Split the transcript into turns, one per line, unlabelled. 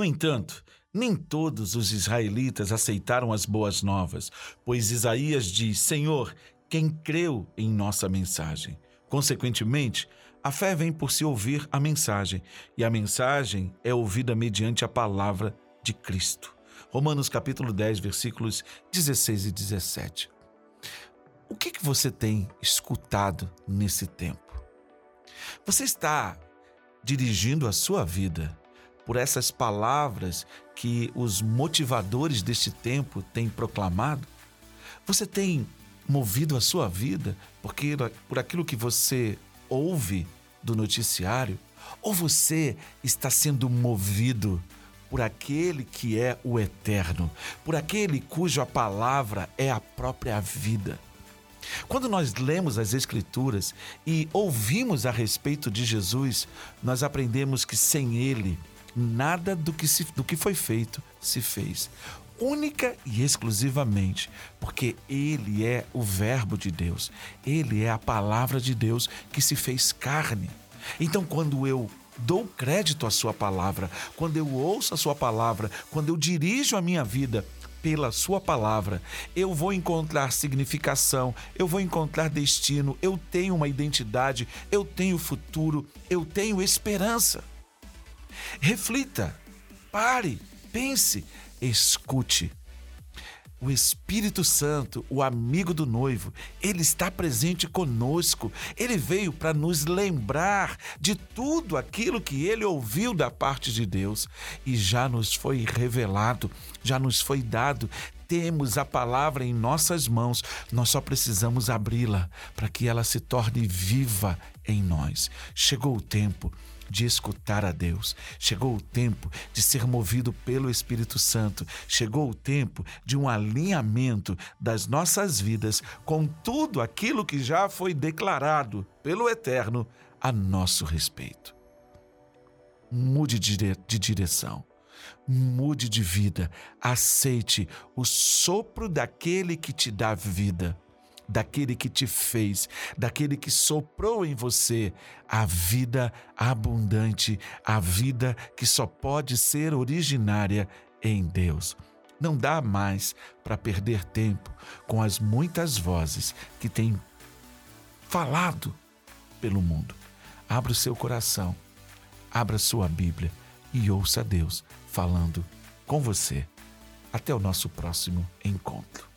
No entanto, nem todos os israelitas aceitaram as boas novas, pois Isaías diz: Senhor, quem creu em nossa mensagem? Consequentemente, a fé vem por se ouvir a mensagem, e a mensagem é ouvida mediante a palavra de Cristo. Romanos capítulo 10, versículos 16 e 17. O que, que você tem escutado nesse tempo? Você está dirigindo a sua vida por essas palavras que os motivadores deste tempo têm proclamado? Você tem movido a sua vida porque por aquilo que você ouve do noticiário? Ou você está sendo movido por aquele que é o eterno, por aquele cuja palavra é a própria vida? Quando nós lemos as Escrituras e ouvimos a respeito de Jesus, nós aprendemos que sem Ele, nada do que, se, do que foi feito se fez. Única e exclusivamente porque Ele é o Verbo de Deus, Ele é a palavra de Deus que se fez carne. Então, quando eu dou crédito à Sua palavra, quando eu ouço a Sua palavra, quando eu dirijo a minha vida pela Sua palavra, eu vou encontrar significação, eu vou encontrar destino, eu tenho uma identidade, eu tenho futuro, eu tenho esperança. Reflita, pare, pense, escute. O Espírito Santo, o amigo do noivo, ele está presente conosco. Ele veio para nos lembrar de tudo aquilo que ele ouviu da parte de Deus e já nos foi revelado, já nos foi dado. Temos a palavra em nossas mãos, nós só precisamos abri-la para que ela se torne viva em nós. Chegou o tempo de escutar a Deus. Chegou o tempo de ser movido pelo Espírito Santo. Chegou o tempo de um alinhamento das nossas vidas com tudo aquilo que já foi declarado pelo Eterno a nosso respeito. Mude de direção mude de vida, aceite o sopro daquele que te dá vida daquele que te fez, daquele que soprou em você a vida abundante, a vida que só pode ser originária em Deus. Não dá mais para perder tempo com as muitas vozes que têm falado pelo mundo. Abra o seu coração, abra sua Bíblia e ouça Deus falando com você. Até o nosso próximo encontro.